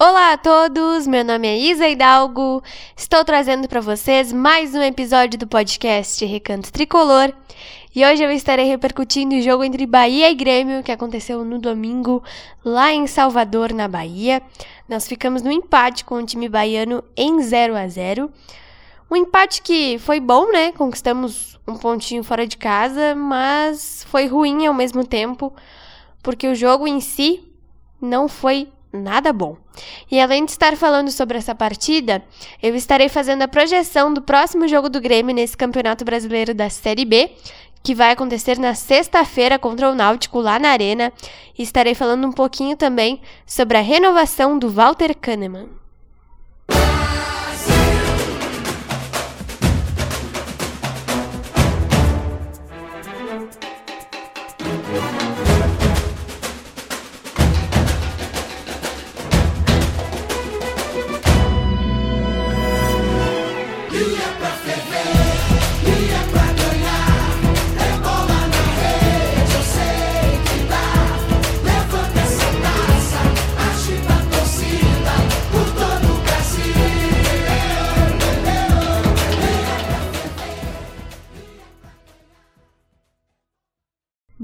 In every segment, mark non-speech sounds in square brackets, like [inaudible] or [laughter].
Olá a todos, meu nome é Isa Hidalgo. Estou trazendo para vocês mais um episódio do podcast Recanto Tricolor. E hoje eu estarei repercutindo o jogo entre Bahia e Grêmio, que aconteceu no domingo lá em Salvador, na Bahia. Nós ficamos no empate com o time baiano em 0 a 0. Um empate que foi bom, né? Conquistamos um pontinho fora de casa, mas foi ruim ao mesmo tempo, porque o jogo em si não foi nada bom. E além de estar falando sobre essa partida, eu estarei fazendo a projeção do próximo jogo do Grêmio nesse Campeonato Brasileiro da Série B, que vai acontecer na sexta-feira contra o Náutico lá na Arena, e estarei falando um pouquinho também sobre a renovação do Walter Kahneman.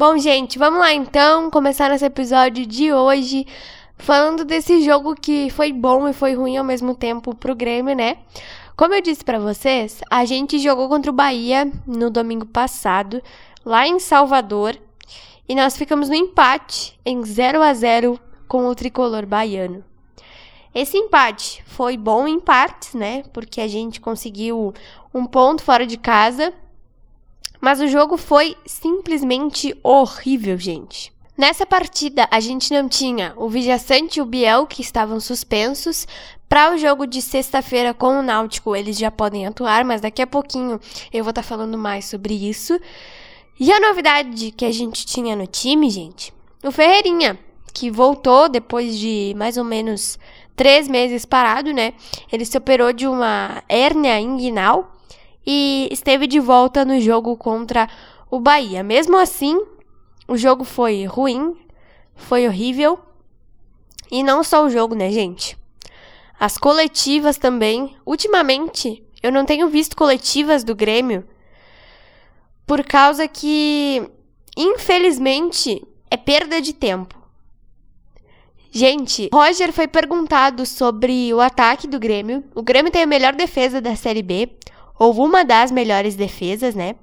Bom, gente, vamos lá então começar nosso episódio de hoje falando desse jogo que foi bom e foi ruim ao mesmo tempo pro Grêmio, né? Como eu disse para vocês, a gente jogou contra o Bahia no domingo passado, lá em Salvador, e nós ficamos no empate em 0 a 0 com o tricolor baiano. Esse empate foi bom em partes, né? Porque a gente conseguiu um ponto fora de casa mas o jogo foi simplesmente horrível, gente. Nessa partida, a gente não tinha o Vijaçante e o Biel, que estavam suspensos. Para o jogo de sexta-feira com o Náutico, eles já podem atuar, mas daqui a pouquinho eu vou estar tá falando mais sobre isso. E a novidade que a gente tinha no time, gente, o Ferreirinha, que voltou depois de mais ou menos três meses parado, né? Ele se operou de uma hérnia inguinal e esteve de volta no jogo contra o Bahia. Mesmo assim, o jogo foi ruim, foi horrível. E não só o jogo, né, gente? As coletivas também. Ultimamente, eu não tenho visto coletivas do Grêmio por causa que, infelizmente, é perda de tempo. Gente, Roger foi perguntado sobre o ataque do Grêmio. O Grêmio tem a melhor defesa da Série B houve uma das melhores defesas, né?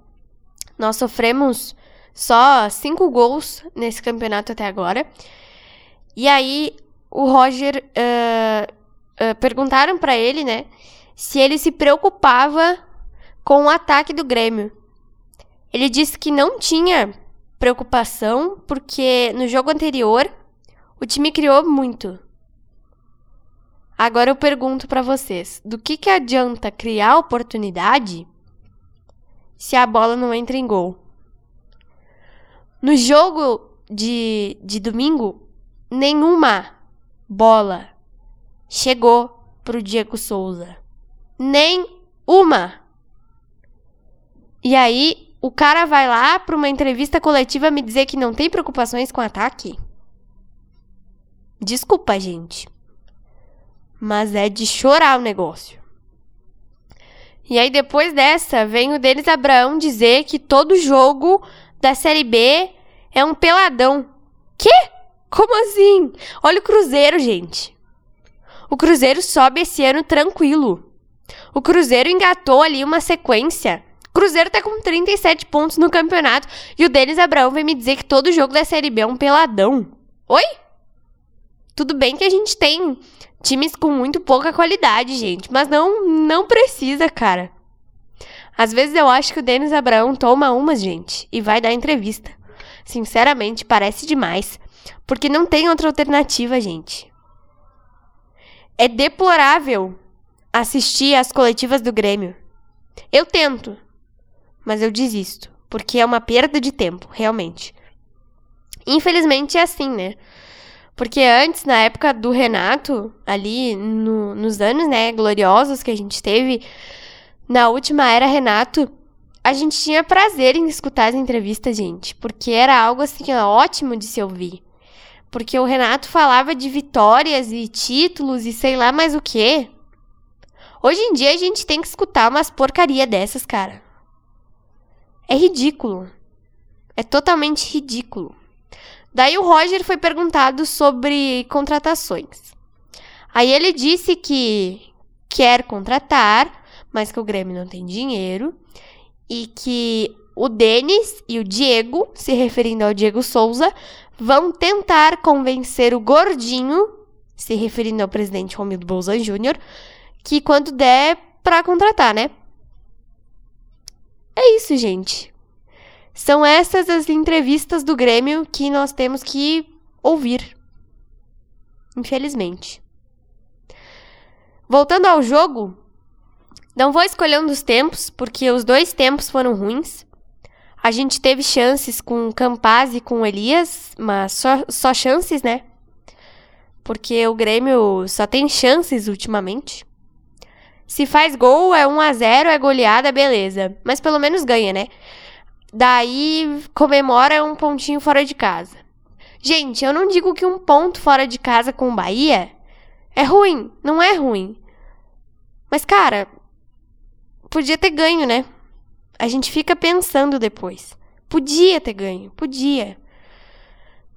Nós sofremos só cinco gols nesse campeonato até agora. E aí o Roger uh, uh, perguntaram para ele, né, se ele se preocupava com o ataque do Grêmio. Ele disse que não tinha preocupação porque no jogo anterior o time criou muito. Agora eu pergunto para vocês: do que, que adianta criar oportunidade se a bola não entra em gol? No jogo de, de domingo, nenhuma bola chegou pro Diego Souza. Nem uma. E aí, o cara vai lá para uma entrevista coletiva me dizer que não tem preocupações com ataque? Desculpa, gente mas é de chorar o negócio. E aí depois dessa, vem o Denis Abraão dizer que todo jogo da Série B é um peladão. Quê? Como assim? Olha o Cruzeiro, gente. O Cruzeiro sobe esse ano tranquilo. O Cruzeiro engatou ali uma sequência. O Cruzeiro tá com 37 pontos no campeonato e o Denis Abraão vem me dizer que todo jogo da Série B é um peladão. Oi? Tudo bem que a gente tem times com muito pouca qualidade, gente. Mas não, não precisa, cara. Às vezes eu acho que o Denis Abraão toma umas, gente, e vai dar entrevista. Sinceramente, parece demais. Porque não tem outra alternativa, gente. É deplorável assistir às coletivas do Grêmio. Eu tento, mas eu desisto. Porque é uma perda de tempo, realmente. Infelizmente é assim, né? Porque antes, na época do Renato, ali no, nos anos, né, gloriosos que a gente teve, na última era Renato, a gente tinha prazer em escutar as entrevistas, gente. Porque era algo, assim, ótimo de se ouvir. Porque o Renato falava de vitórias e títulos e sei lá mais o quê. Hoje em dia a gente tem que escutar umas porcaria dessas, cara. É ridículo. É totalmente ridículo. Daí o Roger foi perguntado sobre contratações. Aí ele disse que quer contratar, mas que o Grêmio não tem dinheiro e que o Denis e o Diego, se referindo ao Diego Souza, vão tentar convencer o gordinho, se referindo ao presidente Romildo Bolzan Júnior, que quando der para contratar, né? É isso, gente. São essas as entrevistas do Grêmio que nós temos que ouvir. Infelizmente. Voltando ao jogo, não vou escolher um dos tempos, porque os dois tempos foram ruins. A gente teve chances com Campaz e com Elias, mas só, só chances, né? Porque o Grêmio só tem chances ultimamente. Se faz gol, é 1 a 0 é goleada, beleza. Mas pelo menos ganha, né? Daí comemora um pontinho fora de casa. Gente, eu não digo que um ponto fora de casa com o Bahia é ruim. Não é ruim. Mas, cara, podia ter ganho, né? A gente fica pensando depois. Podia ter ganho, podia.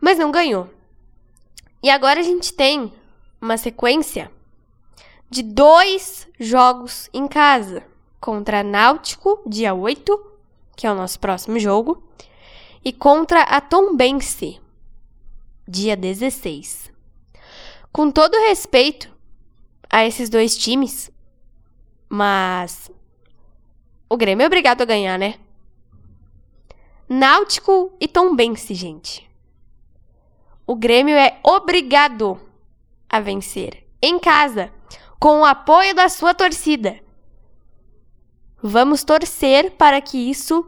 Mas não ganhou. E agora a gente tem uma sequência de dois jogos em casa. Contra Náutico, dia 8, que é o nosso próximo jogo, e contra a Tombense, dia 16. Com todo respeito a esses dois times, mas o Grêmio é obrigado a ganhar, né? Náutico e Tombense, gente. O Grêmio é obrigado a vencer em casa, com o apoio da sua torcida. Vamos torcer para que isso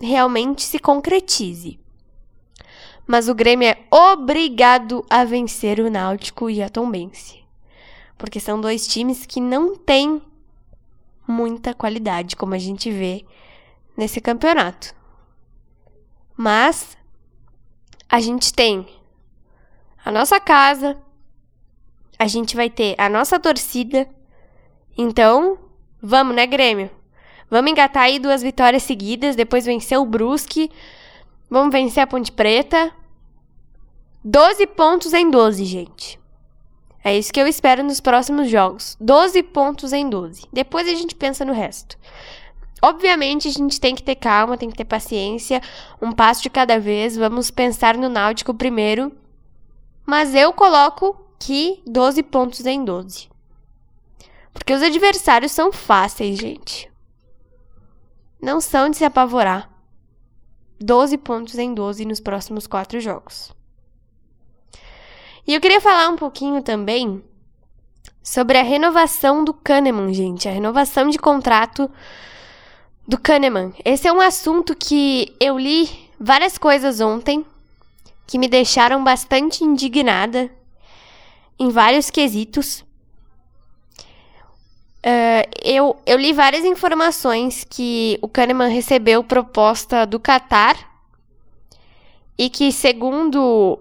realmente se concretize. Mas o Grêmio é obrigado a vencer o Náutico e a Tombense. Porque são dois times que não têm muita qualidade, como a gente vê nesse campeonato. Mas a gente tem a nossa casa, a gente vai ter a nossa torcida. Então, vamos, né, Grêmio? Vamos engatar aí duas vitórias seguidas, depois vencer o Brusque. Vamos vencer a Ponte Preta. 12 pontos em 12, gente. É isso que eu espero nos próximos jogos. 12 pontos em 12. Depois a gente pensa no resto. Obviamente, a gente tem que ter calma, tem que ter paciência, um passo de cada vez. Vamos pensar no Náutico primeiro. Mas eu coloco que 12 pontos em 12. Porque os adversários são fáceis, gente. Não são de se apavorar. 12 pontos em 12 nos próximos quatro jogos. E eu queria falar um pouquinho também sobre a renovação do Kahneman, gente. A renovação de contrato do Kahneman. Esse é um assunto que eu li várias coisas ontem que me deixaram bastante indignada em vários quesitos. Eu, eu li várias informações que o Kahneman recebeu proposta do Qatar e que, segundo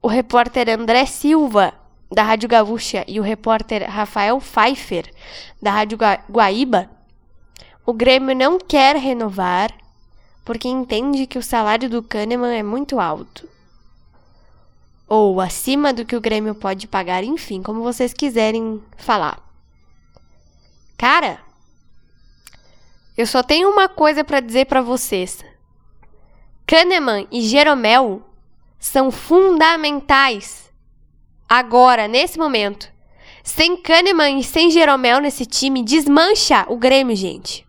o repórter André Silva, da Rádio Gaúcha, e o repórter Rafael Pfeiffer, da Rádio Guaíba, o Grêmio não quer renovar porque entende que o salário do Kahneman é muito alto. Ou acima do que o Grêmio pode pagar, enfim, como vocês quiserem falar. Cara, eu só tenho uma coisa para dizer para vocês. Kahneman e Jeromel são fundamentais agora, nesse momento. Sem Kahneman e sem Jeromel nesse time, desmancha o Grêmio, gente.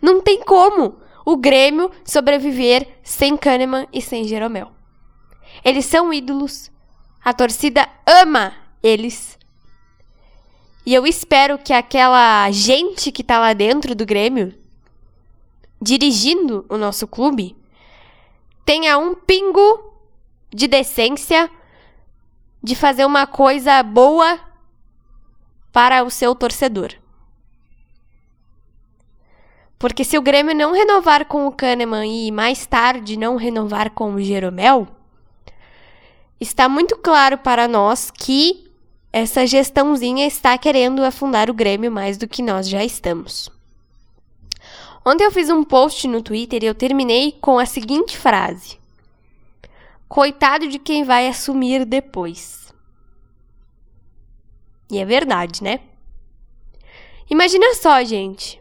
Não tem como o Grêmio sobreviver sem Kahneman e sem Jeromel. Eles são ídolos. A torcida ama eles. E eu espero que aquela gente que tá lá dentro do Grêmio, dirigindo o nosso clube, tenha um pingo de decência de fazer uma coisa boa para o seu torcedor. Porque se o Grêmio não renovar com o Kahneman e mais tarde não renovar com o Jeromel, está muito claro para nós que essa gestãozinha está querendo afundar o Grêmio mais do que nós já estamos. Ontem eu fiz um post no Twitter e eu terminei com a seguinte frase: Coitado de quem vai assumir depois. E é verdade, né? Imagina só, gente.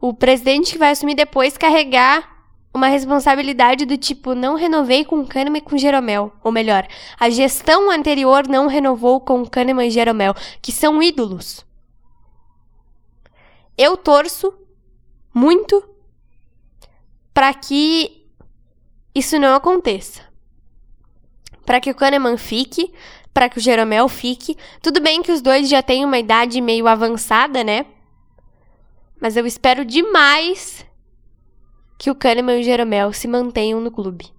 O presidente que vai assumir depois carregar uma responsabilidade do tipo não renovei com Kahneman e com Jeromel, ou melhor, a gestão anterior não renovou com Kahneman e Jeromel, que são ídolos. Eu torço muito para que isso não aconteça. Para que o Kahneman fique, para que o Jeromel fique. Tudo bem que os dois já têm uma idade meio avançada, né? Mas eu espero demais que o Kahneman e o Jeromel se mantenham no clube.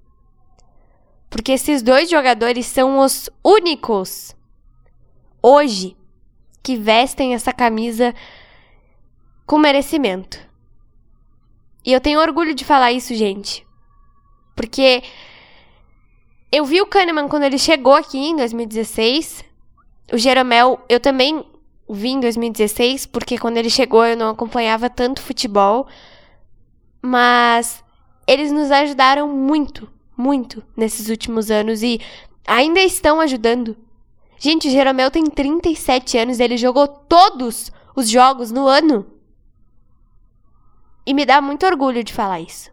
Porque esses dois jogadores são os únicos hoje que vestem essa camisa com merecimento. E eu tenho orgulho de falar isso, gente. Porque eu vi o Kahneman quando ele chegou aqui em 2016. O Jeromel, eu também vi em 2016, porque quando ele chegou eu não acompanhava tanto futebol. Mas eles nos ajudaram muito, muito nesses últimos anos e ainda estão ajudando. Gente, o Jeromel tem 37 anos, ele jogou todos os jogos no ano. E me dá muito orgulho de falar isso.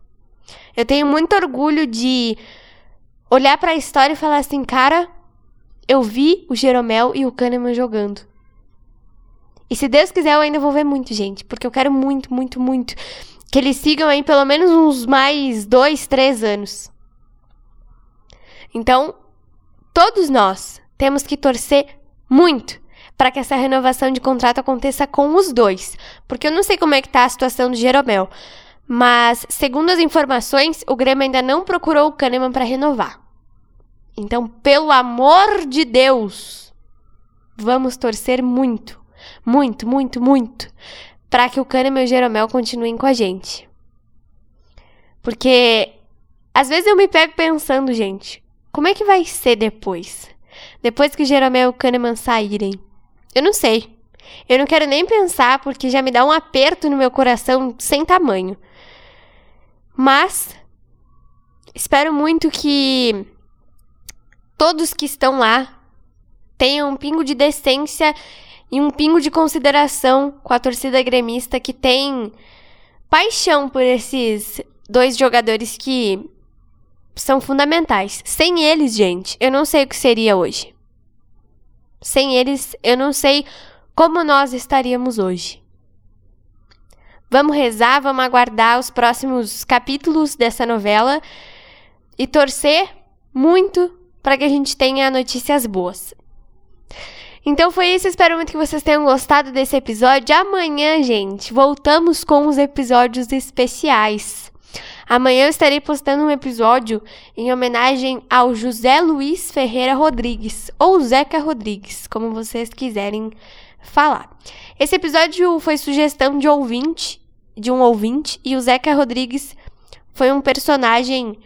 Eu tenho muito orgulho de olhar para a história e falar assim, cara, eu vi o Jeromel e o Kahneman jogando. E se Deus quiser, eu ainda vou ver muito, gente, porque eu quero muito, muito, muito que eles sigam aí pelo menos uns mais dois, três anos. Então, todos nós temos que torcer muito para que essa renovação de contrato aconteça com os dois. Porque eu não sei como é que tá a situação do Jeromel. Mas, segundo as informações, o Grêmio ainda não procurou o Kahneman para renovar. Então, pelo amor de Deus, vamos torcer muito, muito, muito, muito para que o Kahneman e o Jeromel continuem com a gente. Porque às vezes eu me pego pensando, gente, como é que vai ser depois? Depois que o Jeromel e o Kahneman saírem? Eu não sei. Eu não quero nem pensar porque já me dá um aperto no meu coração sem tamanho. Mas espero muito que todos que estão lá tenham um pingo de decência e um pingo de consideração com a torcida gremista que tem paixão por esses dois jogadores que são fundamentais. Sem eles, gente, eu não sei o que seria hoje. Sem eles, eu não sei como nós estaríamos hoje. Vamos rezar, vamos aguardar os próximos capítulos dessa novela e torcer muito para que a gente tenha notícias boas. Então foi isso, espero muito que vocês tenham gostado desse episódio. Amanhã, gente, voltamos com os episódios especiais. Amanhã eu estarei postando um episódio em homenagem ao José Luiz Ferreira Rodrigues, ou Zeca Rodrigues, como vocês quiserem falar. Esse episódio foi sugestão de ouvinte, de um ouvinte, e o Zeca Rodrigues foi um personagem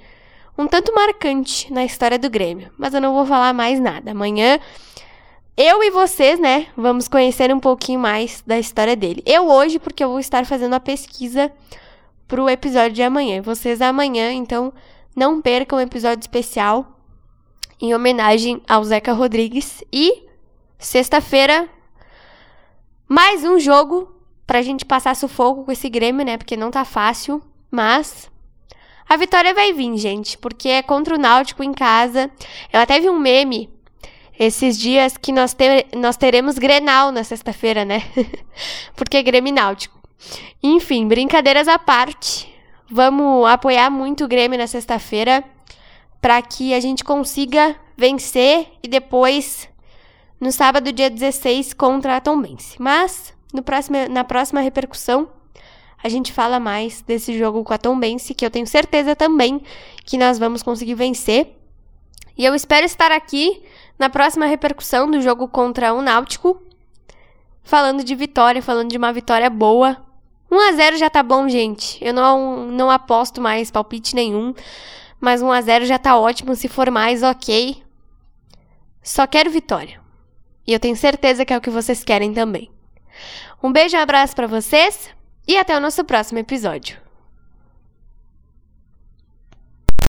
um tanto marcante na história do Grêmio. Mas eu não vou falar mais nada. Amanhã eu e vocês, né, vamos conhecer um pouquinho mais da história dele. Eu hoje, porque eu vou estar fazendo a pesquisa pro episódio de amanhã. Vocês amanhã, então não percam o episódio especial em homenagem ao Zeca Rodrigues. E sexta-feira, mais um jogo pra gente passar sufoco com esse Grêmio, né? Porque não tá fácil, mas a vitória vai vir, gente, porque é contra o Náutico em casa. Eu até vi um meme esses dias que nós, nós teremos Grenal na sexta-feira, né? [laughs] Porque é Grêmio Náutico. Enfim, brincadeiras à parte. Vamos apoiar muito o Grêmio na sexta-feira para que a gente consiga vencer e depois no sábado, dia 16, contra a Tombense. Mas no próximo, na próxima repercussão a gente fala mais desse jogo com a Tombense, que eu tenho certeza também que nós vamos conseguir vencer. E eu espero estar aqui na próxima repercussão do jogo contra o Náutico, falando de vitória, falando de uma vitória boa. 1 a 0 já tá bom, gente. Eu não, não aposto mais palpite nenhum, mas 1 a 0 já tá ótimo. Se for mais, ok. Só quero vitória. E eu tenho certeza que é o que vocês querem também. Um beijo e um abraço para vocês e até o nosso próximo episódio.